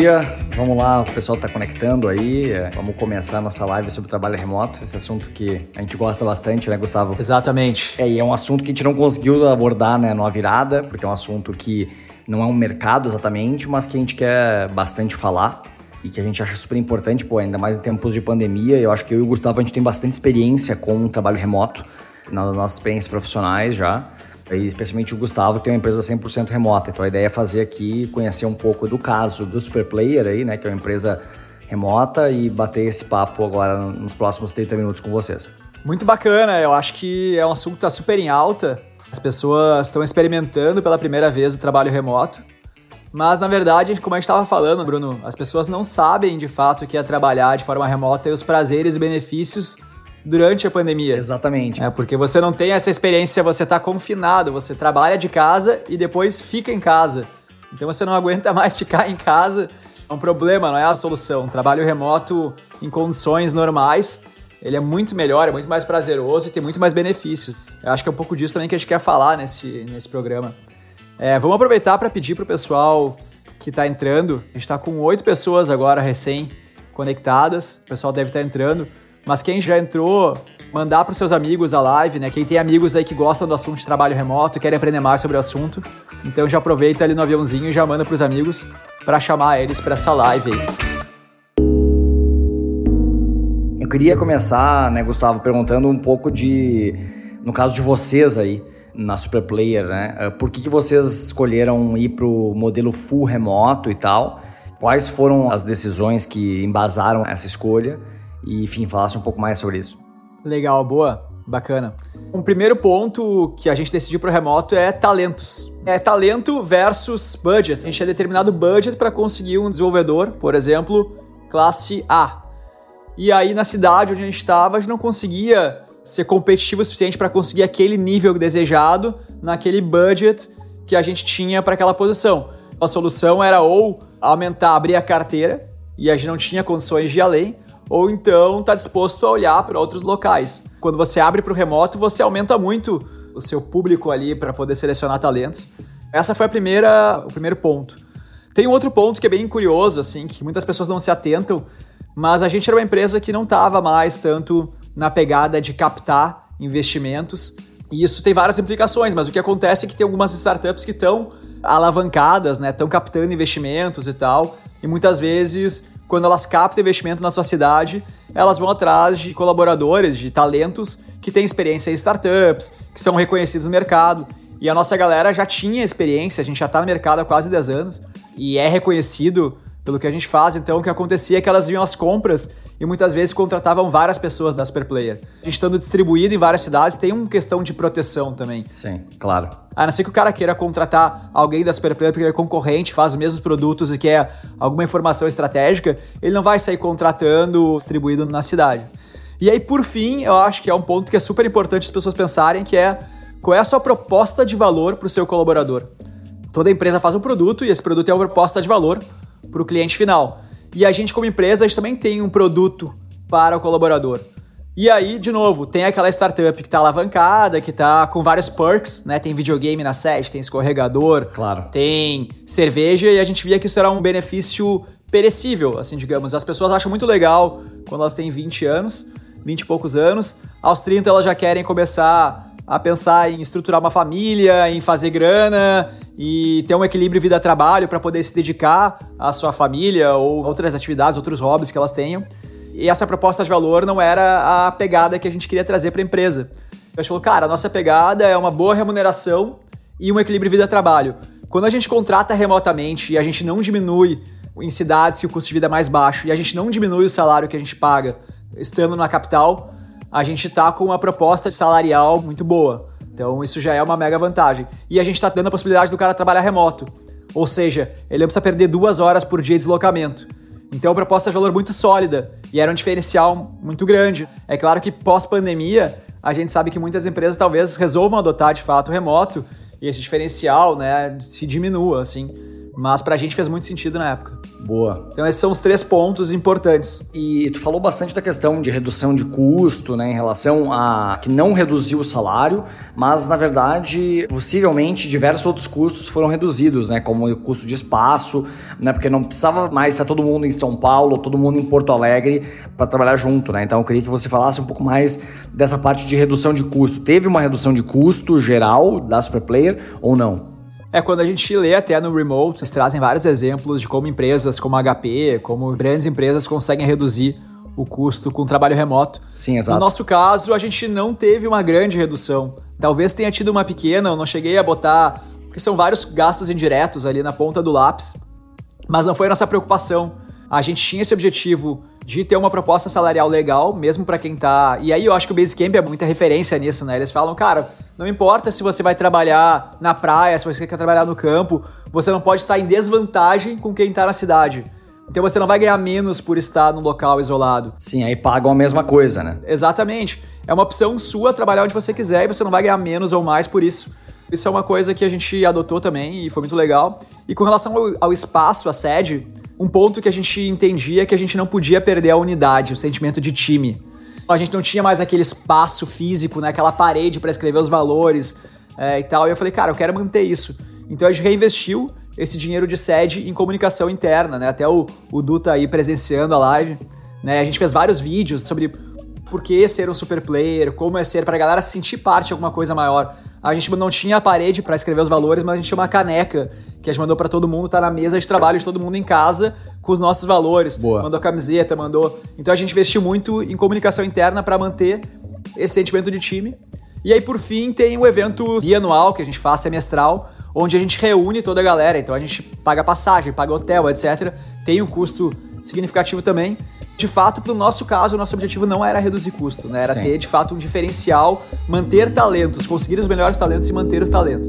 dia. Vamos lá, o pessoal está conectando aí. É, vamos começar a nossa live sobre trabalho remoto. Esse assunto que a gente gosta bastante, né, Gustavo? Exatamente. É, e é um assunto que a gente não conseguiu abordar né, numa virada, porque é um assunto que não é um mercado exatamente, mas que a gente quer bastante falar e que a gente acha super importante, pô, ainda mais em tempos de pandemia. Eu acho que eu e o Gustavo a gente tem bastante experiência com o trabalho remoto nas nossas experiências profissionais já. E especialmente o Gustavo, que tem uma empresa 100% remota. Então a ideia é fazer aqui, conhecer um pouco do caso do Superplayer aí, né, que é uma empresa remota e bater esse papo agora nos próximos 30 minutos com vocês. Muito bacana, eu acho que é um assunto que está super em alta. As pessoas estão experimentando pela primeira vez o trabalho remoto. Mas na verdade, como a gente estava falando, Bruno, as pessoas não sabem de fato o que é trabalhar de forma remota e os prazeres e benefícios durante a pandemia. Exatamente. É, porque você não tem essa experiência, você está confinado, você trabalha de casa e depois fica em casa. Então você não aguenta mais ficar em casa. É um problema, não é a solução. trabalho remoto em condições normais, ele é muito melhor, é muito mais prazeroso e tem muito mais benefícios. Eu acho que é um pouco disso também que a gente quer falar nesse, nesse programa. É, vamos aproveitar para pedir para o pessoal que está entrando. A gente está com oito pessoas agora recém conectadas. O pessoal deve estar tá entrando. Mas quem já entrou, mandar para os seus amigos a live, né? Quem tem amigos aí que gostam do assunto de trabalho remoto querem aprender mais sobre o assunto, então já aproveita ali no aviãozinho e já manda para os amigos para chamar eles para essa live aí. Eu queria começar, né, Gustavo, perguntando um pouco de, no caso de vocês aí, na Superplayer, né? Eh, por que, que vocês escolheram ir para o modelo full remoto e tal? Quais foram as decisões que embasaram essa escolha? E, enfim, falasse um pouco mais sobre isso. Legal, boa, bacana. Um primeiro ponto que a gente decidiu para remoto é talentos. É talento versus budget. A gente tinha determinado budget para conseguir um desenvolvedor, por exemplo, classe A. E aí na cidade onde a gente estava, a gente não conseguia ser competitivo o suficiente para conseguir aquele nível desejado naquele budget que a gente tinha para aquela posição. A solução era ou aumentar, abrir a carteira, e a gente não tinha condições de ir além, ou então está disposto a olhar para outros locais. Quando você abre para o remoto, você aumenta muito o seu público ali para poder selecionar talentos. Essa foi a primeira, o primeiro ponto. Tem um outro ponto que é bem curioso, assim, que muitas pessoas não se atentam, mas a gente era uma empresa que não estava mais tanto na pegada de captar investimentos. E isso tem várias implicações, mas o que acontece é que tem algumas startups que estão alavancadas, né? Estão captando investimentos e tal. E muitas vezes quando elas captam investimento na sua cidade, elas vão atrás de colaboradores, de talentos que têm experiência em startups, que são reconhecidos no mercado. E a nossa galera já tinha experiência, a gente já está no mercado há quase 10 anos e é reconhecido pelo que a gente faz. Então, o que acontecia é que elas viam as compras e muitas vezes contratavam várias pessoas da Superplayer. A gente estando distribuído em várias cidades, tem uma questão de proteção também. Sim, claro. A não ser que o cara queira contratar alguém da Superplayer porque ele é concorrente, faz os mesmos produtos e quer alguma informação estratégica, ele não vai sair contratando distribuído na cidade. E aí, por fim, eu acho que é um ponto que é super importante as pessoas pensarem, que é qual é a sua proposta de valor para o seu colaborador. Toda empresa faz um produto e esse produto é uma proposta de valor para o cliente final. E a gente, como empresa, a gente também tem um produto para o colaborador. E aí, de novo, tem aquela startup que está alavancada, que está com vários perks, né? Tem videogame na sede, tem escorregador, claro. tem cerveja, e a gente via que isso era um benefício perecível, assim, digamos. As pessoas acham muito legal quando elas têm 20 anos, 20 e poucos anos. Aos 30 elas já querem começar a pensar em estruturar uma família, em fazer grana e ter um equilíbrio vida-trabalho para poder se dedicar à sua família ou outras atividades, outros hobbies que elas tenham. E essa proposta de valor não era a pegada que a gente queria trazer para a empresa. A gente falou, cara, a nossa pegada é uma boa remuneração e um equilíbrio vida-trabalho. Quando a gente contrata remotamente e a gente não diminui em cidades que o custo de vida é mais baixo e a gente não diminui o salário que a gente paga estando na capital, a gente está com uma proposta salarial muito boa. Então isso já é uma mega vantagem. E a gente está dando a possibilidade do cara trabalhar remoto. Ou seja, ele não precisa perder duas horas por dia de deslocamento. Então é uma proposta de valor muito sólida e era um diferencial muito grande. É claro que pós-pandemia, a gente sabe que muitas empresas talvez resolvam adotar de fato remoto e esse diferencial né, se diminua, assim. Mas para a gente fez muito sentido na época. Boa. Então esses são os três pontos importantes. E tu falou bastante da questão de redução de custo, né, em relação a que não reduziu o salário, mas na verdade, possivelmente diversos outros custos foram reduzidos, né, como o custo de espaço, né, porque não precisava mais estar todo mundo em São Paulo, todo mundo em Porto Alegre para trabalhar junto, né? Então eu queria que você falasse um pouco mais dessa parte de redução de custo. Teve uma redução de custo geral da Superplayer ou não? É, quando a gente lê até no Remote, eles trazem vários exemplos de como empresas como a HP, como grandes empresas conseguem reduzir o custo com trabalho remoto. Sim, exato. No nosso caso, a gente não teve uma grande redução. Talvez tenha tido uma pequena, eu não cheguei a botar, porque são vários gastos indiretos ali na ponta do lápis, mas não foi a nossa preocupação. A gente tinha esse objetivo de ter uma proposta salarial legal, mesmo para quem tá. E aí eu acho que o Basecamp é muita referência nisso, né? Eles falam, cara, não importa se você vai trabalhar na praia, se você quer trabalhar no campo, você não pode estar em desvantagem com quem tá na cidade. Então você não vai ganhar menos por estar num local isolado. Sim, aí pagam a mesma coisa, né? Exatamente. É uma opção sua trabalhar onde você quiser e você não vai ganhar menos ou mais por isso. Isso é uma coisa que a gente adotou também e foi muito legal. E com relação ao, ao espaço, a sede, um ponto que a gente entendia é que a gente não podia perder a unidade, o sentimento de time. A gente não tinha mais aquele espaço físico, né, aquela parede para escrever os valores é, e tal. E eu falei, cara, eu quero manter isso. Então a gente reinvestiu esse dinheiro de sede em comunicação interna, né? Até o, o Du tá aí presenciando a live. Né? A gente fez vários vídeos sobre por que ser um super player, como é ser, pra galera sentir parte de alguma coisa maior. A gente não tinha a parede para escrever os valores, mas a gente tinha uma caneca que a gente mandou para todo mundo, tá na mesa de trabalho de todo mundo em casa com os nossos valores. Boa. Mandou camiseta, mandou. Então a gente investiu muito em comunicação interna para manter esse sentimento de time. E aí, por fim, tem o evento bianual que a gente faz semestral, onde a gente reúne toda a galera. Então a gente paga passagem, paga hotel, etc. Tem um custo significativo também de fato, para o nosso caso, o nosso objetivo não era reduzir custo, né? Era Sim. ter, de fato, um diferencial, manter talentos, conseguir os melhores talentos e manter os talentos.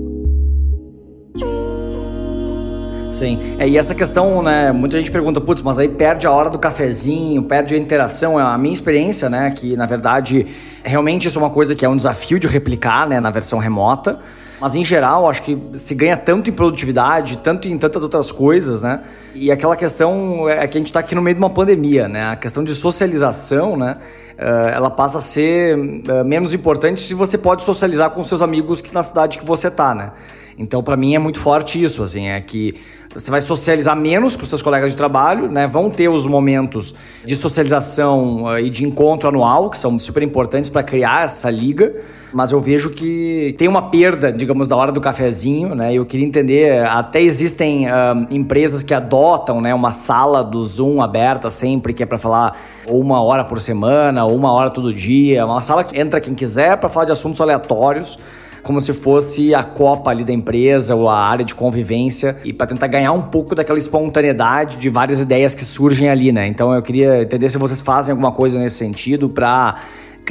Sim, é, e essa questão, né, muita gente pergunta, putz, mas aí perde a hora do cafezinho, perde a interação, é a minha experiência, né, que na verdade, realmente isso é uma coisa que é um desafio de replicar, né, na versão remota, mas em geral, acho que se ganha tanto em produtividade, tanto em tantas outras coisas, né? E aquela questão é que a gente está aqui no meio de uma pandemia, né? A questão de socialização, né? Uh, ela passa a ser uh, menos importante se você pode socializar com seus amigos que na cidade que você tá, né? Então, para mim é muito forte isso, assim, é que você vai socializar menos com seus colegas de trabalho, né? Vão ter os momentos de socialização uh, e de encontro anual, que são super importantes para criar essa liga mas eu vejo que tem uma perda, digamos, da hora do cafezinho, né? Eu queria entender, até existem uh, empresas que adotam, né, uma sala do Zoom aberta sempre, que é para falar uma hora por semana, ou uma hora todo dia, uma sala que entra quem quiser para falar de assuntos aleatórios como se fosse a copa ali da empresa ou a área de convivência e para tentar ganhar um pouco daquela espontaneidade de várias ideias que surgem ali, né? Então eu queria entender se vocês fazem alguma coisa nesse sentido para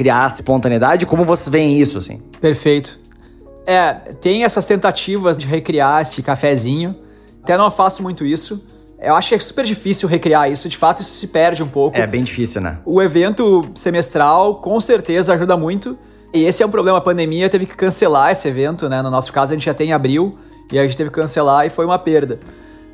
criar espontaneidade? Como vocês veem isso, assim? Perfeito. É, tem essas tentativas de recriar esse cafezinho. Até não faço muito isso. Eu acho que é super difícil recriar isso, de fato isso se perde um pouco. É bem difícil, né? O evento semestral com certeza ajuda muito. E esse é um problema, a pandemia teve que cancelar esse evento, né? No nosso caso a gente já tem em abril e a gente teve que cancelar e foi uma perda.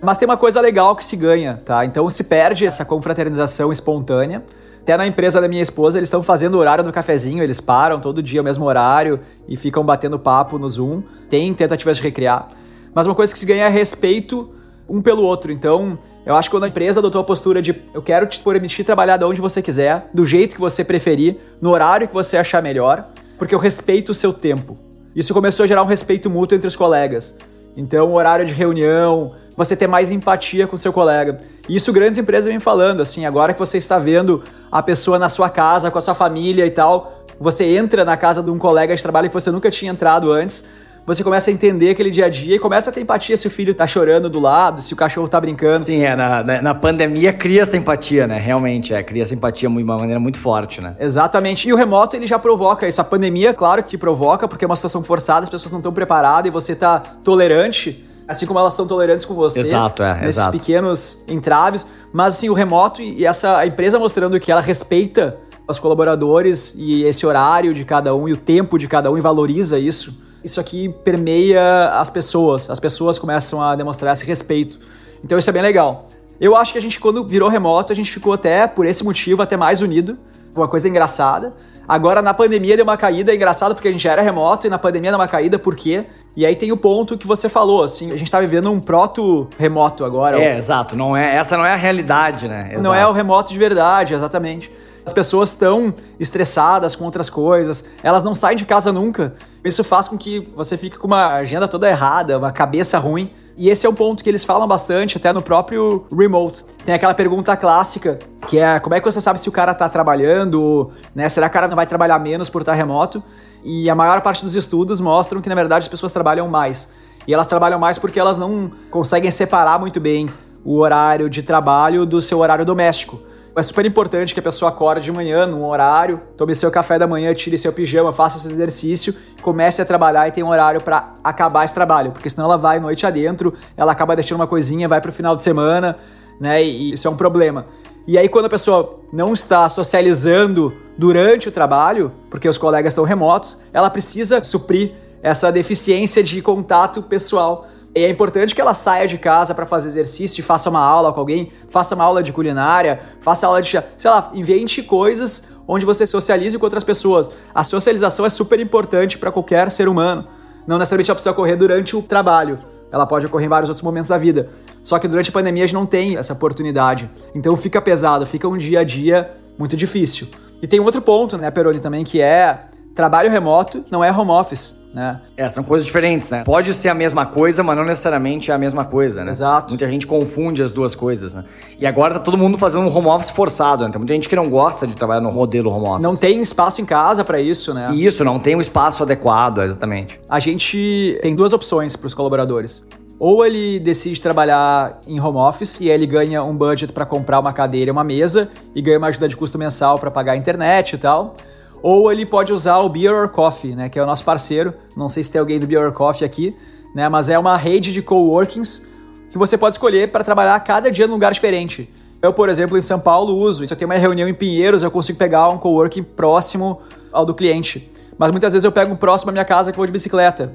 Mas tem uma coisa legal que se ganha, tá? Então se perde essa confraternização espontânea. Até na empresa da minha esposa, eles estão fazendo o horário do cafezinho, eles param todo dia o mesmo horário e ficam batendo papo no Zoom. Tem tentativas de recriar. Mas uma coisa que se ganha é respeito um pelo outro. Então, eu acho que quando a empresa adotou a postura de eu quero te permitir trabalhar de onde você quiser, do jeito que você preferir, no horário que você achar melhor, porque eu respeito o seu tempo. Isso começou a gerar um respeito mútuo entre os colegas. Então, horário de reunião, você ter mais empatia com seu colega. E isso grandes empresas vêm falando, assim, agora que você está vendo a pessoa na sua casa, com a sua família e tal, você entra na casa de um colega de trabalho que você nunca tinha entrado antes, você começa a entender aquele dia a dia e começa a ter empatia se o filho tá chorando do lado, se o cachorro tá brincando. Sim, é, na, na, pandemia cria essa empatia, né? Realmente, é, cria essa empatia de uma maneira muito forte, né? Exatamente. E o remoto, ele já provoca isso. A pandemia, claro que provoca, porque é uma situação forçada, as pessoas não estão preparadas e você tá tolerante assim como elas estão tolerantes com você. Exato, é. Nesses exato. pequenos entraves. Mas assim, o remoto e essa a empresa mostrando que ela respeita os colaboradores e esse horário de cada um e o tempo de cada um e valoriza isso isso aqui permeia as pessoas. As pessoas começam a demonstrar esse respeito. Então isso é bem legal. Eu acho que a gente, quando virou remoto, a gente ficou até, por esse motivo, até mais unido. Uma coisa engraçada. Agora, na pandemia, deu uma caída. É engraçado porque a gente já era remoto e na pandemia deu uma caída, por quê? E aí tem o ponto que você falou, assim, a gente tá vivendo um proto-remoto agora. É, exato. Não é, essa não é a realidade, né? Exato. Não é o remoto de verdade, exatamente. As pessoas estão estressadas com outras coisas, elas não saem de casa nunca. Isso faz com que você fique com uma agenda toda errada, uma cabeça ruim. E esse é um ponto que eles falam bastante, até no próprio remote. Tem aquela pergunta clássica, que é como é que você sabe se o cara tá trabalhando, né? Será que o cara não vai trabalhar menos por estar remoto? E a maior parte dos estudos mostram que, na verdade, as pessoas trabalham mais. E elas trabalham mais porque elas não conseguem separar muito bem o horário de trabalho do seu horário doméstico. É super importante que a pessoa acorde de manhã, num horário, tome seu café da manhã, tire seu pijama, faça seu exercício, comece a trabalhar e tenha um horário para acabar esse trabalho, porque senão ela vai noite adentro, ela acaba deixando uma coisinha, vai pro final de semana, né? E isso é um problema. E aí, quando a pessoa não está socializando durante o trabalho, porque os colegas estão remotos, ela precisa suprir essa deficiência de contato pessoal e é importante que ela saia de casa para fazer exercício, faça uma aula com alguém, faça uma aula de culinária, faça aula de, sei lá, invente coisas onde você socialize com outras pessoas. A socialização é super importante para qualquer ser humano. Não necessariamente ela precisa ocorrer durante o trabalho. Ela pode ocorrer em vários outros momentos da vida. Só que durante a pandemia a gente não tem essa oportunidade. Então fica pesado, fica um dia a dia muito difícil. E tem um outro ponto, né, Peroni, também, que é trabalho remoto não é home office, né? É, são coisas diferentes, né? Pode ser a mesma coisa, mas não necessariamente é a mesma coisa, né? Exato. Muita gente confunde as duas coisas, né? E agora tá todo mundo fazendo um home office forçado, né? Tem muita gente que não gosta de trabalhar no modelo home office. Não tem espaço em casa para isso, né? Isso, não tem um espaço adequado, exatamente. A gente tem duas opções para os colaboradores. Ou ele decide trabalhar em home office e aí ele ganha um budget para comprar uma cadeira e uma mesa e ganha uma ajuda de custo mensal para pagar a internet e tal ou ele pode usar o Beer or Coffee, né, que é o nosso parceiro. Não sei se tem alguém do Beer or Coffee aqui, né, mas é uma rede de coworkings que você pode escolher para trabalhar cada dia num lugar diferente. Eu, por exemplo, em São Paulo uso. Se eu tenho uma reunião em Pinheiros, eu consigo pegar um coworking próximo ao do cliente. Mas muitas vezes eu pego um próximo à minha casa que vou de bicicleta.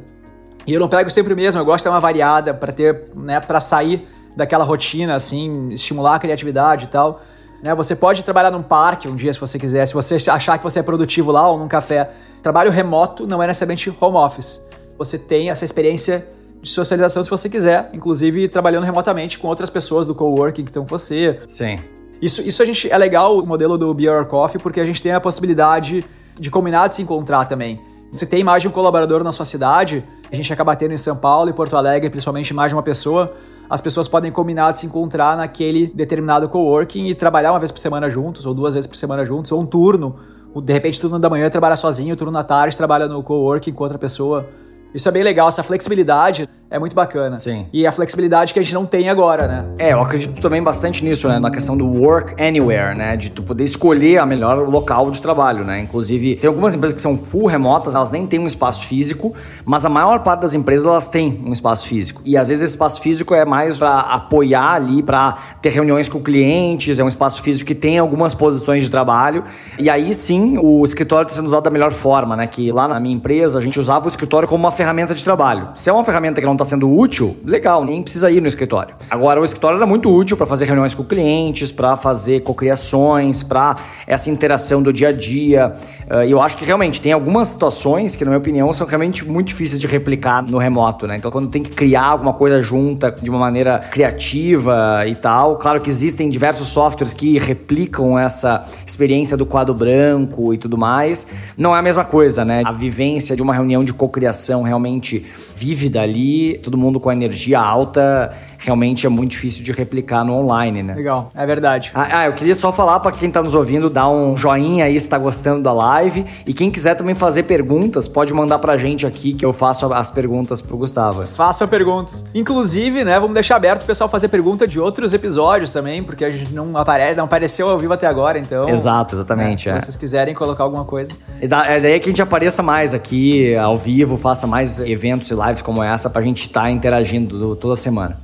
E eu não pego sempre o mesmo, eu gosto de ter uma variada para ter, né, para sair daquela rotina assim, estimular a criatividade e tal. Né? Você pode trabalhar num parque um dia se você quiser, se você achar que você é produtivo lá ou num café. Trabalho remoto não é necessariamente home office. Você tem essa experiência de socialização se você quiser, inclusive trabalhando remotamente com outras pessoas do coworking que estão com você. Sim. Isso, isso a gente é legal o modelo do Beer Coffee porque a gente tem a possibilidade de combinar de se encontrar também. Se tem mais de um colaborador na sua cidade, a gente acaba tendo em São Paulo e Porto Alegre, principalmente mais de uma pessoa, as pessoas podem combinar de se encontrar naquele determinado coworking e trabalhar uma vez por semana juntos, ou duas vezes por semana juntos, ou um turno. De repente, turno da manhã trabalha sozinho, turno da tarde trabalha no coworking com outra pessoa. Isso é bem legal, essa flexibilidade é muito bacana. Sim. E a flexibilidade que a gente não tem agora, né? É, eu acredito também bastante nisso, né? Na questão do work anywhere, né? De tu poder escolher a melhor local de trabalho, né? Inclusive, tem algumas empresas que são full remotas, elas nem têm um espaço físico, mas a maior parte das empresas elas têm um espaço físico. E às vezes esse espaço físico é mais para apoiar ali, para ter reuniões com clientes, é um espaço físico que tem algumas posições de trabalho. E aí sim, o escritório está sendo usado da melhor forma, né? Que lá na minha empresa a gente usava o escritório como uma ferramenta de trabalho. Se é uma ferramenta que não está sendo útil, legal, nem precisa ir no escritório. Agora, o escritório era muito útil para fazer reuniões com clientes, para fazer cocriações, para essa interação do dia a dia. Uh, e eu acho que realmente tem algumas situações que, na minha opinião, são realmente muito difíceis de replicar no remoto, né? Então, quando tem que criar alguma coisa junta de uma maneira criativa e tal, claro que existem diversos softwares que replicam essa experiência do quadro branco e tudo mais. Não é a mesma coisa, né? A vivência de uma reunião de cocriação realmente vívida ali, todo mundo com energia alta, realmente é muito difícil de replicar no online, né? Legal, é verdade. Ah, ah eu queria só falar para quem está nos ouvindo, dar um joinha aí se está gostando da live e quem quiser também fazer perguntas, pode mandar pra gente aqui que eu faço as perguntas pro Gustavo. Faça perguntas. Inclusive, né, vamos deixar aberto o pessoal fazer pergunta de outros episódios também, porque a gente não aparece, não apareceu ao vivo até agora, então. Exato, exatamente. Né, se é. vocês quiserem colocar alguma coisa. E da, é daí que a gente apareça mais aqui ao vivo, faça mais eventos e lives como essa pra gente estar tá interagindo toda semana.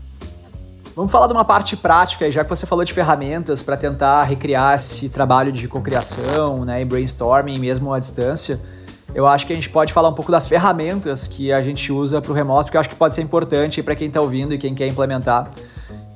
Vamos falar de uma parte prática, já que você falou de ferramentas para tentar recriar esse trabalho de cocriação, né, e brainstorming mesmo à distância. Eu acho que a gente pode falar um pouco das ferramentas que a gente usa para o remoto, que eu acho que pode ser importante para quem está ouvindo e quem quer implementar.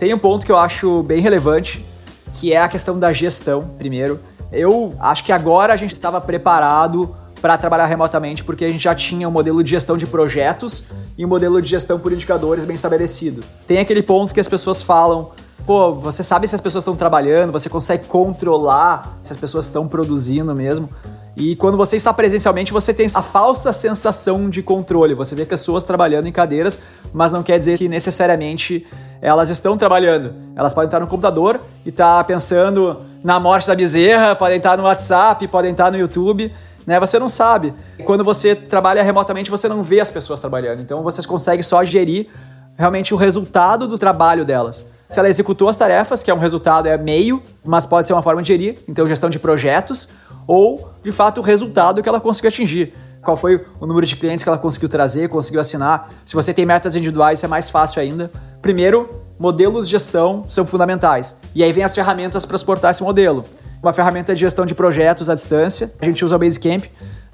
Tem um ponto que eu acho bem relevante, que é a questão da gestão, primeiro. Eu acho que agora a gente estava preparado para trabalhar remotamente, porque a gente já tinha um modelo de gestão de projetos e um modelo de gestão por indicadores bem estabelecido. Tem aquele ponto que as pessoas falam, pô, você sabe se as pessoas estão trabalhando, você consegue controlar se as pessoas estão produzindo mesmo. E quando você está presencialmente, você tem a falsa sensação de controle. Você vê pessoas trabalhando em cadeiras, mas não quer dizer que necessariamente elas estão trabalhando. Elas podem estar no computador e estar tá pensando na morte da bezerra, podem estar no WhatsApp, podem estar no YouTube né? Você não sabe. Quando você trabalha remotamente, você não vê as pessoas trabalhando. Então você consegue só gerir realmente o resultado do trabalho delas. Se ela executou as tarefas, que é um resultado, é meio, mas pode ser uma forma de gerir, então gestão de projetos, ou de fato o resultado que ela conseguiu atingir. Qual foi o número de clientes que ela conseguiu trazer, conseguiu assinar. Se você tem metas individuais, é mais fácil ainda. Primeiro, modelos de gestão são fundamentais. E aí vem as ferramentas para exportar esse modelo uma ferramenta de gestão de projetos à distância. A gente usa o Basecamp,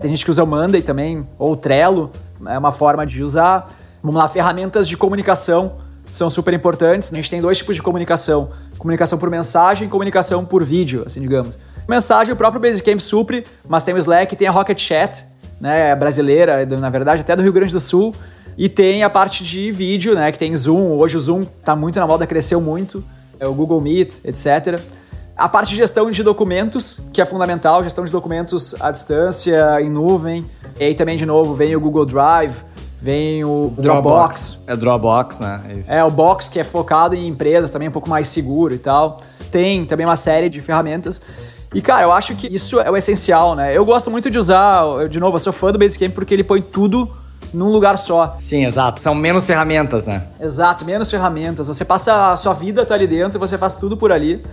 tem gente que usa o Monday também, ou o Trello, é uma forma de usar. Vamos lá, ferramentas de comunicação são super importantes. A gente tem dois tipos de comunicação: comunicação por mensagem e comunicação por vídeo, assim digamos. Mensagem o próprio Basecamp supre, mas tem o Slack, tem a Rocket Chat, né, brasileira, na verdade, até do Rio Grande do Sul. E tem a parte de vídeo, né, que tem Zoom. Hoje o Zoom está muito na moda, cresceu muito. É o Google Meet, etc. A parte de gestão de documentos, que é fundamental, gestão de documentos à distância, em nuvem. E aí também, de novo, vem o Google Drive, vem o Dropbox. Dropbox. É Dropbox, né? É, é, o Box, que é focado em empresas, também um pouco mais seguro e tal. Tem também uma série de ferramentas. E, cara, eu acho que isso é o essencial, né? Eu gosto muito de usar, eu, de novo, eu sou fã do Basecamp porque ele põe tudo num lugar só. Sim, exato. São menos ferramentas, né? Exato, menos ferramentas. Você passa a sua vida tá ali dentro e você faz tudo por ali.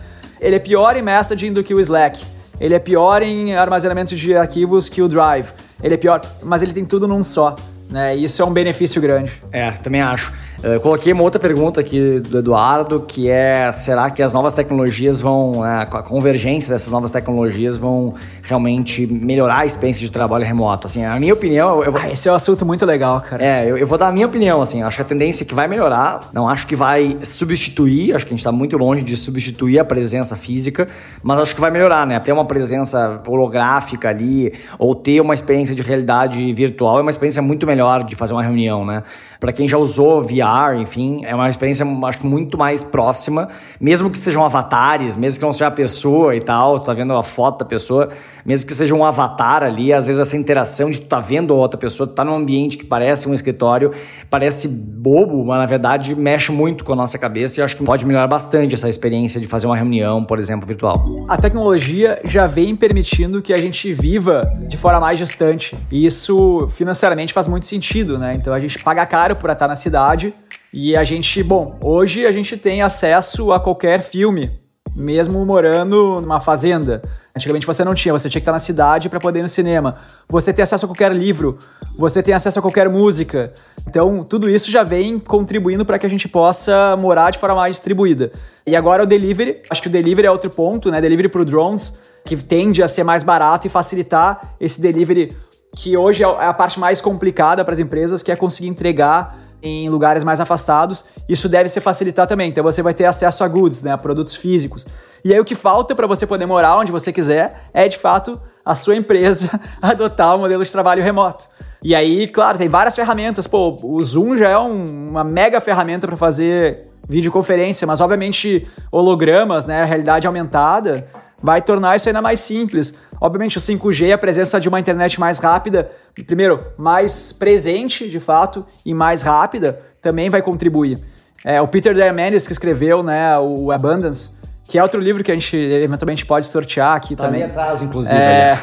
Ele é pior em messaging do que o Slack. Ele é pior em armazenamento de arquivos que o Drive. Ele é pior, mas ele tem tudo num só. Né? Isso é um benefício grande. É, também acho. Eu coloquei uma outra pergunta aqui do Eduardo, que é: será que as novas tecnologias vão, né, a convergência dessas novas tecnologias vão realmente melhorar a experiência de trabalho remoto? Assim, a minha opinião. Eu ah, esse é um assunto muito legal, cara. É, eu, eu, vou dar a minha opinião. Assim, acho que a tendência é que vai melhorar. Não acho que vai substituir. Acho que a gente está muito longe de substituir a presença física, mas acho que vai melhorar, né? Ter uma presença holográfica ali, ou ter uma experiência de realidade virtual é uma experiência muito melhor de fazer uma reunião, né? Para quem já usou VR, enfim, é uma experiência, acho muito mais próxima, mesmo que sejam avatares, mesmo que não seja a pessoa e tal, tu tá vendo a foto da pessoa, mesmo que seja um avatar ali, às vezes essa interação de tu tá vendo outra pessoa, tu tá num ambiente que parece um escritório, parece bobo, mas na verdade mexe muito com a nossa cabeça e acho que pode melhorar bastante essa experiência de fazer uma reunião, por exemplo, virtual. A tecnologia já vem permitindo que a gente viva de forma mais distante, e isso financeiramente faz muito sentido, né? Então a gente paga caro para estar na cidade e a gente, bom, hoje a gente tem acesso a qualquer filme, mesmo morando numa fazenda. Antigamente você não tinha, você tinha que estar na cidade para poder ir no cinema. Você tem acesso a qualquer livro, você tem acesso a qualquer música. Então, tudo isso já vem contribuindo para que a gente possa morar de forma mais distribuída. E agora o delivery, acho que o delivery é outro ponto, né? Delivery para drones, que tende a ser mais barato e facilitar esse delivery que hoje é a parte mais complicada para as empresas, que é conseguir entregar em lugares mais afastados. Isso deve ser facilitar também. Então você vai ter acesso a goods, né, a produtos físicos. E aí o que falta para você poder morar onde você quiser é de fato a sua empresa adotar o modelo de trabalho remoto. E aí, claro, tem várias ferramentas. Pô, o Zoom já é um, uma mega ferramenta para fazer videoconferência, mas obviamente hologramas, né, realidade aumentada, vai tornar isso ainda mais simples. Obviamente, o 5G, a presença de uma internet mais rápida, primeiro, mais presente de fato e mais rápida, também vai contribuir. É, o Peter Diamandis, que escreveu né, o Abundance, que é outro livro que a gente eventualmente pode sortear aqui tá também. Atrás, inclusive. É...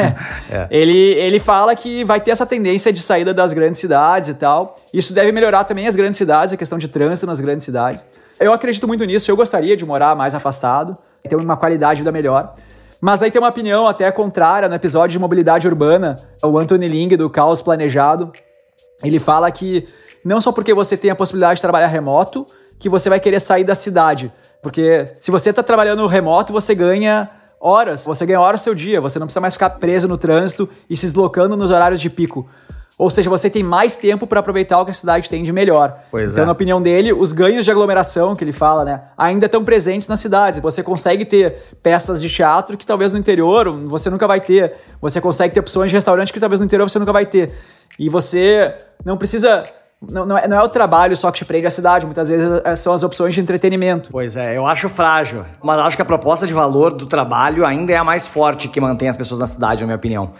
é. Ele, ele fala que vai ter essa tendência de saída das grandes cidades e tal. Isso deve melhorar também as grandes cidades, a questão de trânsito nas grandes cidades. Eu acredito muito nisso, eu gostaria de morar mais afastado, ter uma qualidade de vida melhor. Mas aí tem uma opinião até contrária no episódio de mobilidade urbana, o Anthony Ling, do Caos Planejado. Ele fala que não só porque você tem a possibilidade de trabalhar remoto, que você vai querer sair da cidade. Porque se você está trabalhando remoto, você ganha horas, você ganha horas do seu dia, você não precisa mais ficar preso no trânsito e se deslocando nos horários de pico. Ou seja, você tem mais tempo para aproveitar o que a cidade tem de melhor. Pois então, é. na opinião dele, os ganhos de aglomeração que ele fala, né, ainda estão presentes nas cidades. Você consegue ter peças de teatro que talvez no interior você nunca vai ter. Você consegue ter opções de restaurante que talvez no interior você nunca vai ter. E você não precisa não, não, é, não é o trabalho só que te prende a cidade, muitas vezes é, são as opções de entretenimento. Pois é, eu acho frágil, mas acho que a proposta de valor do trabalho ainda é a mais forte que mantém as pessoas na cidade, na minha opinião.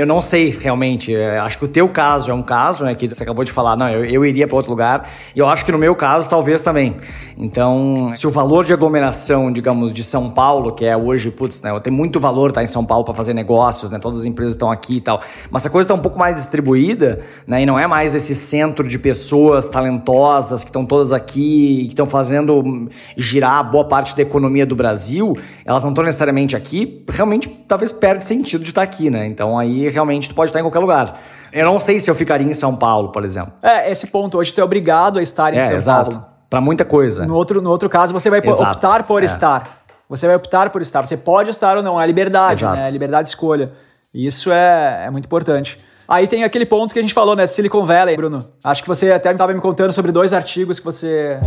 Eu não sei realmente, é, acho que o teu caso é um caso, né, que você acabou de falar, não, eu, eu iria para outro lugar, e eu acho que no meu caso talvez também. Então, se o valor de aglomeração, digamos, de São Paulo, que é hoje, putz, né, tem muito valor estar tá em São Paulo para fazer negócios, né, todas as empresas estão aqui e tal, mas se a coisa está um pouco mais distribuída, né, e não é mais esse centro de pessoas talentosas que estão todas aqui e que estão fazendo girar boa parte da economia do Brasil, elas não estão necessariamente aqui, realmente talvez perde sentido de estar tá aqui, né? Então aí realmente tu pode estar em qualquer lugar. Eu não sei se eu ficaria em São Paulo, por exemplo. É, esse ponto hoje tu é obrigado a estar em é, São exato. Paulo. Para muita coisa. No outro, no outro caso, você vai Exato. optar por É. estar. Você vai optar por estar. Você pode estar ou não, é a liberdade, Exato. né? A liberdade de escolha. E isso é, é muito importante. Aí tem aquele ponto que a gente falou, né? Silicon Valley, Bruno. Acho que você até estava me contando sobre dois artigos que você.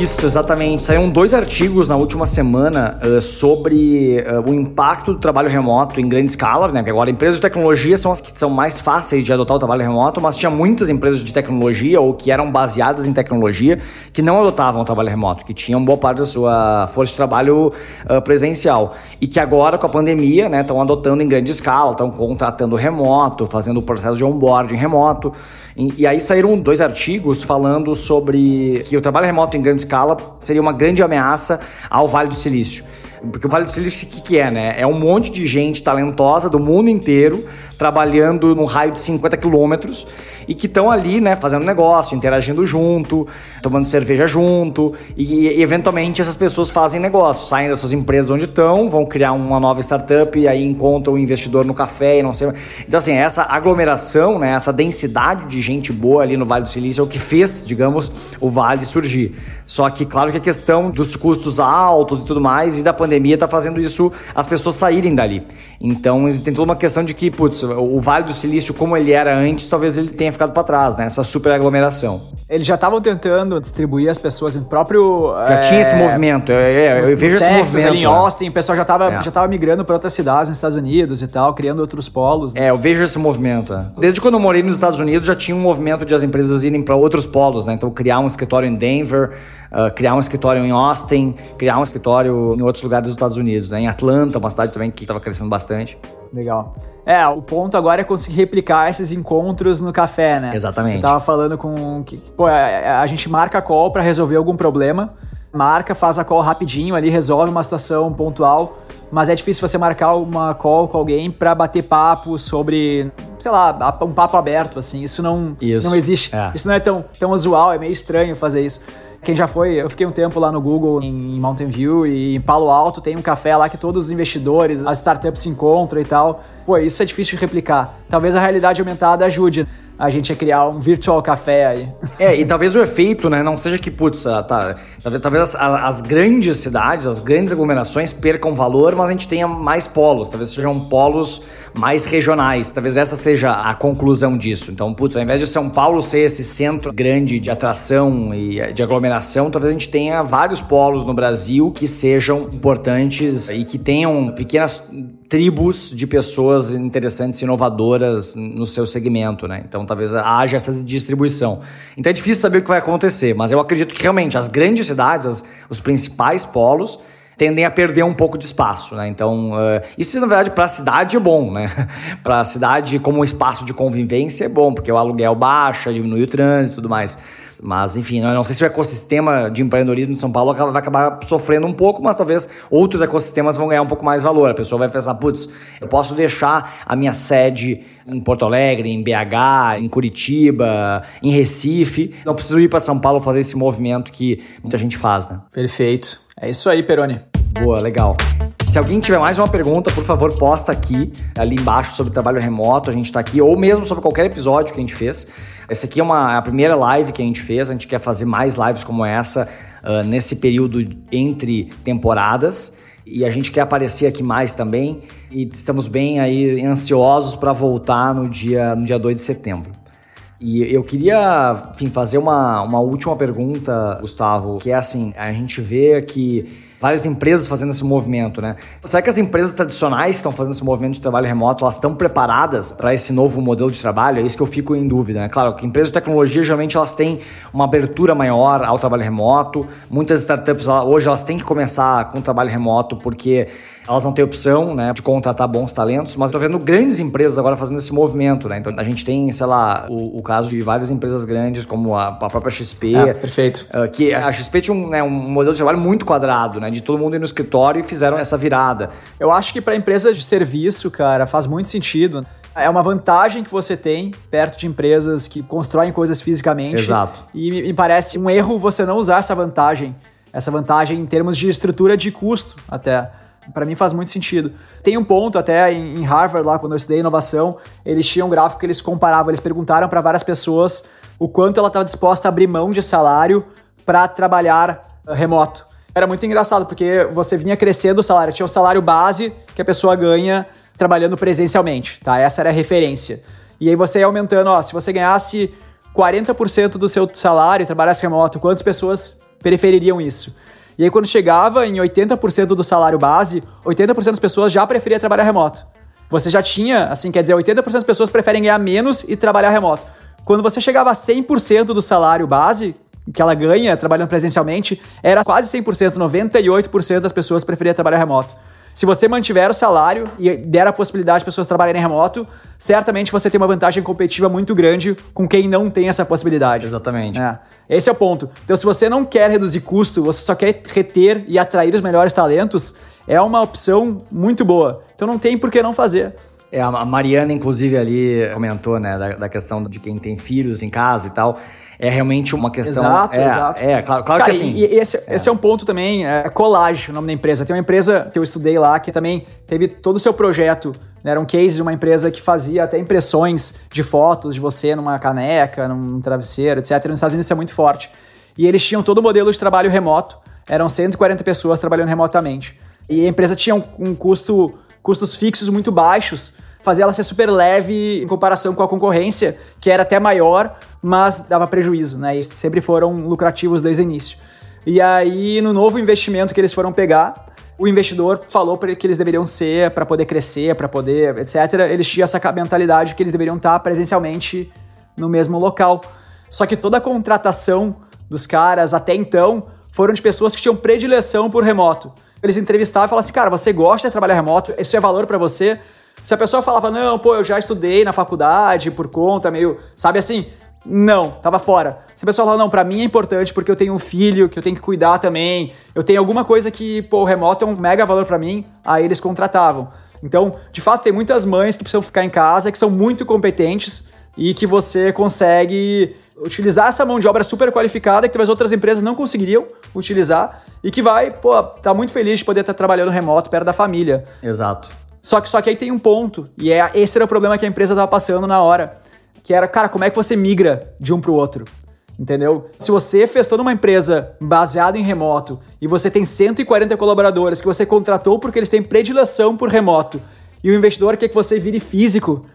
Isso, exatamente. Saíram dois artigos na última semana uh, sobre uh, o impacto do trabalho remoto em grande escala, né? Que agora empresas de tecnologia são as que são mais fáceis de adotar o trabalho remoto, mas tinha muitas empresas de tecnologia ou que eram baseadas em tecnologia que não adotavam o trabalho remoto, que tinham boa parte da sua força de trabalho uh, presencial e que agora com a pandemia, né, estão adotando em grande escala, estão contratando remoto, fazendo o processo de onboarding remoto. E, e aí saíram dois artigos falando sobre que o trabalho remoto em grande escala seria uma grande ameaça ao Vale do Silício. Porque o Vale do Silício, o que, que é, né? É um monte de gente talentosa do mundo inteiro trabalhando no raio de 50 quilômetros e que estão ali, né, fazendo negócio, interagindo junto, tomando cerveja junto e, e, eventualmente essas pessoas fazem negócio, saem das suas empresas onde estão, vão criar uma nova startup e aí encontram o um investidor no café e não sei. Então assim, essa aglomeração, né, essa densidade de gente boa ali no Vale do Silício é o que fez, digamos, o Vale surgir. Só que claro que a questão dos custos altos e tudo mais e da pandemia está fazendo isso as pessoas saírem dali. Então existe toda uma questão de que, putz, o Vale do Silício como ele era antes, talvez ele tenha ficado para trás, né? Essa super aglomeração. Eles já estavam tentando distribuir as pessoas no próprio. Já é... tinha esse movimento, eu, eu, eu vejo Texas, esse movimento. Ali em Austin, o pessoal já estava é. já tava migrando para outras cidades nos Estados Unidos e tal, criando outros polos. Né? É, eu vejo esse movimento. É. Desde quando eu morei nos Estados Unidos, já tinha um movimento de as empresas irem para outros polos, né? Então, criar um escritório em Denver, uh, criar um escritório em Austin, criar um escritório em outros lugares dos Estados Unidos, né? Em Atlanta, uma cidade também que estava crescendo bastante. Legal. É, o ponto agora é conseguir replicar esses encontros no café, né? Exatamente. Eu tava falando com que, pô, a, a gente marca a call para resolver algum problema, marca, faz a call rapidinho ali, resolve uma situação pontual, mas é difícil você marcar uma call com alguém para bater papo sobre, sei lá, um papo aberto, assim. Isso não, isso. não existe. É. Isso não é tão, tão usual, é meio estranho fazer isso. Quem já foi, eu fiquei um tempo lá no Google, em Mountain View e em Palo Alto, tem um café lá que todos os investidores, as startups se encontram e tal. Pô, isso é difícil de replicar. Talvez a realidade aumentada ajude a gente a criar um virtual café aí. É, e talvez o efeito, né, não seja que, putz, tá, talvez, talvez as, as, grandes cidades, as grandes aglomerações percam valor, mas a gente tenha mais polos, talvez sejam polos mais regionais, talvez essa seja a conclusão disso. Então, putz, ao invés de São Paulo ser esse centro grande de atração e de aglomeração, talvez a gente tenha vários polos no Brasil que sejam importantes e que tenham pequenas tribos de pessoas interessantes, inovadoras no seu segmento, né? Então talvez haja essa distribuição. Então é difícil saber o que vai acontecer, mas eu acredito que realmente as grandes cidades, as, os principais polos, tendem a perder um pouco de espaço, né? Então, uh, isso na verdade para a cidade é bom, né? para a cidade como um espaço de convivência é bom, porque o aluguel baixa, diminui o trânsito e tudo mais. Mas, enfim, eu não sei se o ecossistema de empreendedorismo de São Paulo vai acabar sofrendo um pouco, mas talvez outros ecossistemas vão ganhar um pouco mais valor. A pessoa vai pensar, putz, eu posso deixar a minha sede em Porto Alegre, em BH, em Curitiba, em Recife. Não preciso ir para São Paulo fazer esse movimento que muita gente faz, né? Perfeito. É isso aí, Peroni. Boa, legal. Se alguém tiver mais uma pergunta, por favor, posta aqui, ali embaixo, sobre trabalho remoto. A gente está aqui, ou mesmo sobre qualquer episódio que a gente fez. Essa aqui é uma, a primeira live que a gente fez. A gente quer fazer mais lives como essa uh, nesse período entre temporadas. E a gente quer aparecer aqui mais também. E estamos bem aí ansiosos para voltar no dia, no dia 2 de setembro. E eu queria, enfim, fazer uma, uma última pergunta, Gustavo, que é assim, a gente vê que várias empresas fazendo esse movimento, né? Será que as empresas tradicionais estão fazendo esse movimento de trabalho remoto, elas estão preparadas para esse novo modelo de trabalho? É isso que eu fico em dúvida, né? Claro que empresas de tecnologia geralmente elas têm uma abertura maior ao trabalho remoto. Muitas startups hoje elas têm que começar com trabalho remoto porque elas não têm opção né, de contratar bons talentos, mas estou vendo grandes empresas agora fazendo esse movimento. Né? Então a gente tem, sei lá, o, o caso de várias empresas grandes, como a, a própria XP. É, perfeito. Uh, que a XP tinha um, né, um modelo de trabalho muito quadrado, né? De todo mundo ir no escritório e fizeram essa virada. Eu acho que para empresas de serviço, cara, faz muito sentido. É uma vantagem que você tem perto de empresas que constroem coisas fisicamente. Exato. E me, me parece um erro você não usar essa vantagem. Essa vantagem em termos de estrutura de custo, até para mim faz muito sentido. Tem um ponto até em Harvard, lá quando eu estudei inovação, eles tinham um gráfico que eles comparavam, eles perguntaram para várias pessoas o quanto ela estava disposta a abrir mão de salário para trabalhar uh, remoto. Era muito engraçado, porque você vinha crescendo o salário, tinha o salário base que a pessoa ganha trabalhando presencialmente, tá? Essa era a referência. E aí você ia aumentando, ó, se você ganhasse 40% do seu salário e trabalhasse remoto, quantas pessoas prefeririam isso? E aí, quando chegava em 80% do salário base, 80% das pessoas já preferia trabalhar remoto. Você já tinha, assim, quer dizer, 80% das pessoas preferem ganhar menos e trabalhar remoto. Quando você chegava a 100% do salário base, que ela ganha trabalhando presencialmente, era quase 100%, 98% das pessoas preferiam trabalhar remoto. Se você mantiver o salário e der a possibilidade de pessoas trabalharem remoto, certamente você tem uma vantagem competitiva muito grande com quem não tem essa possibilidade. Exatamente. É. Esse é o ponto. Então, se você não quer reduzir custo, você só quer reter e atrair os melhores talentos, é uma opção muito boa. Então, não tem por que não fazer. É, a Mariana, inclusive, ali comentou, né, da, da questão de quem tem filhos em casa e tal é realmente uma questão. Exato, é, exato. É, claro, claro Cara, que assim. E, esse, é. esse é um ponto também, é Collage, o nome da empresa. Tem uma empresa que eu estudei lá que também teve todo o seu projeto. Né, era um case de uma empresa que fazia até impressões de fotos de você numa caneca, num travesseiro, etc. Nos Estados Unidos isso é muito forte. E eles tinham todo o modelo de trabalho remoto. Eram 140 pessoas trabalhando remotamente. E a empresa tinha um, um custo, custos fixos muito baixos fazia ela ser super leve em comparação com a concorrência, que era até maior, mas dava prejuízo, né? E sempre foram lucrativos desde o início. E aí, no novo investimento que eles foram pegar, o investidor falou para que eles deveriam ser para poder crescer, para poder, etc. Eles tinham essa mentalidade que eles deveriam estar presencialmente no mesmo local. Só que toda a contratação dos caras até então foram de pessoas que tinham predileção por remoto. Eles entrevistavam e falavam assim: "Cara, você gosta de trabalhar remoto? Isso é valor para você?" Se a pessoa falava, não, pô, eu já estudei na faculdade por conta, meio, sabe assim? Não, tava fora. Se a pessoa falava, não, pra mim é importante porque eu tenho um filho que eu tenho que cuidar também, eu tenho alguma coisa que, pô, o remoto é um mega valor para mim, aí eles contratavam. Então, de fato, tem muitas mães que precisam ficar em casa, que são muito competentes e que você consegue utilizar essa mão de obra super qualificada que talvez outras empresas não conseguiriam utilizar e que vai, pô, tá muito feliz de poder estar trabalhando remoto perto da família. Exato. Só que, só que aí tem um ponto, e é, esse era o problema que a empresa estava passando na hora, que era, cara, como é que você migra de um para o outro? Entendeu? Se você fez toda uma empresa baseada em remoto e você tem 140 colaboradores que você contratou porque eles têm predileção por remoto e o investidor quer que você vire físico,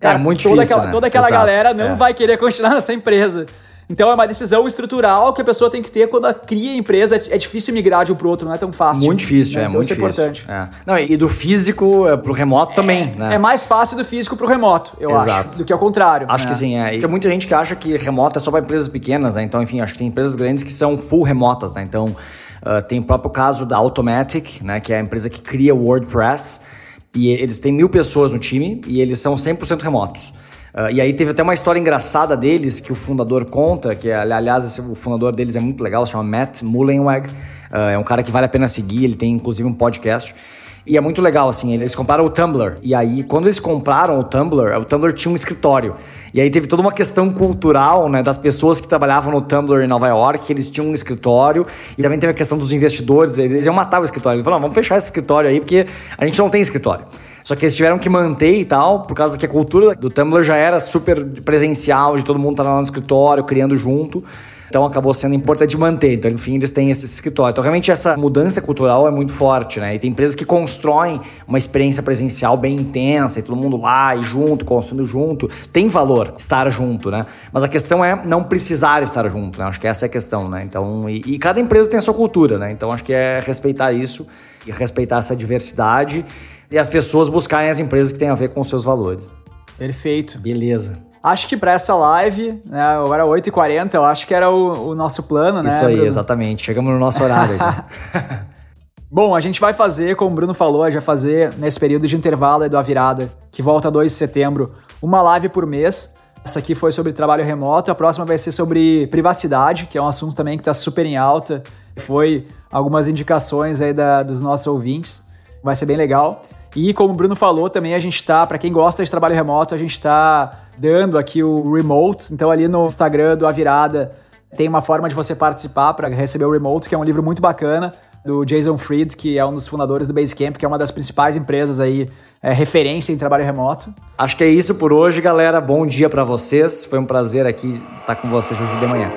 cara, é muito toda difícil, aquela, né? toda aquela Exato, galera não é. vai querer continuar nessa empresa. Então é uma decisão estrutural que a pessoa tem que ter quando cria a empresa. É difícil migrar de um pro outro, não é tão fácil. Muito difícil, né? é então muito isso é difícil. importante. É. Não, e do físico é, pro remoto também, né? É mais fácil do físico pro remoto, eu Exato. acho, do que ao contrário. Acho né? que sim, é. E tem muita gente que acha que remoto é só para empresas pequenas, né? Então, enfim, acho que tem empresas grandes que são full remotas, né? Então, uh, tem o próprio caso da Automatic, né? Que é a empresa que cria o WordPress. E eles têm mil pessoas no time e eles são 100% remotos. Uh, e aí teve até uma história engraçada deles que o fundador conta, que aliás esse, o fundador deles é muito legal, se chama Matt Mullenweg. Uh, é um cara que vale a pena seguir, ele tem inclusive um podcast. E é muito legal, assim, eles compraram o Tumblr. E aí, quando eles compraram o Tumblr, o Tumblr tinha um escritório. E aí teve toda uma questão cultural, né, das pessoas que trabalhavam no Tumblr em Nova York, eles tinham um escritório. E também teve a questão dos investidores, eles iam matar o escritório. Eles falaram, vamos fechar esse escritório aí, porque a gente não tem escritório. Só que eles tiveram que manter e tal, por causa que a cultura do Tumblr já era super presencial, de todo mundo estar lá no escritório, criando junto. Então acabou sendo importante manter. Então, enfim, eles têm esse escritório. Então, realmente, essa mudança cultural é muito forte, né? E tem empresas que constroem uma experiência presencial bem intensa, e todo mundo lá e junto, construindo junto. Tem valor estar junto, né? Mas a questão é não precisar estar junto, né? Acho que essa é a questão, né? Então, e, e cada empresa tem a sua cultura, né? Então, acho que é respeitar isso e respeitar essa diversidade e as pessoas buscarem as empresas que têm a ver com os seus valores. Perfeito. Beleza. Acho que para essa live, né, agora 8h40, eu acho que era o, o nosso plano, né? Isso aí, Bruno? exatamente. Chegamos no nosso horário. Bom, a gente vai fazer, como o Bruno falou, a gente vai fazer nesse período de intervalo do A Virada, que volta 2 de setembro, uma live por mês. Essa aqui foi sobre trabalho remoto, a próxima vai ser sobre privacidade, que é um assunto também que está super em alta. Foi algumas indicações aí da, dos nossos ouvintes. Vai ser bem legal. E como o Bruno falou, também a gente está, para quem gosta de trabalho remoto, a gente está dando aqui o remote. Então ali no Instagram do A Virada tem uma forma de você participar para receber o remote, que é um livro muito bacana do Jason Fried, que é um dos fundadores do Basecamp, que é uma das principais empresas aí, é, referência em trabalho remoto. Acho que é isso por hoje, galera. Bom dia para vocês. Foi um prazer aqui estar com vocês hoje de manhã.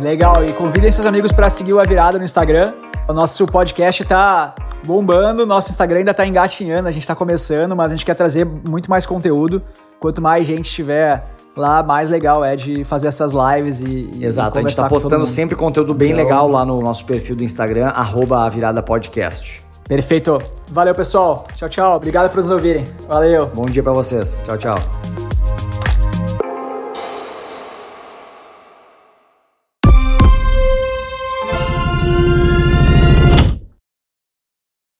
Legal, e convidem seus amigos para seguir o A Virada no Instagram. O nosso podcast está bombando, nosso Instagram ainda está engatinhando, a gente está começando, mas a gente quer trazer muito mais conteúdo. Quanto mais gente tiver lá, mais legal é de fazer essas lives e, e Exato, a gente está postando sempre conteúdo bem então... legal lá no nosso perfil do Instagram, arroba virada podcast. Perfeito. Valeu, pessoal. Tchau, tchau. Obrigado por nos ouvirem. Valeu. Bom dia para vocês. Tchau, tchau.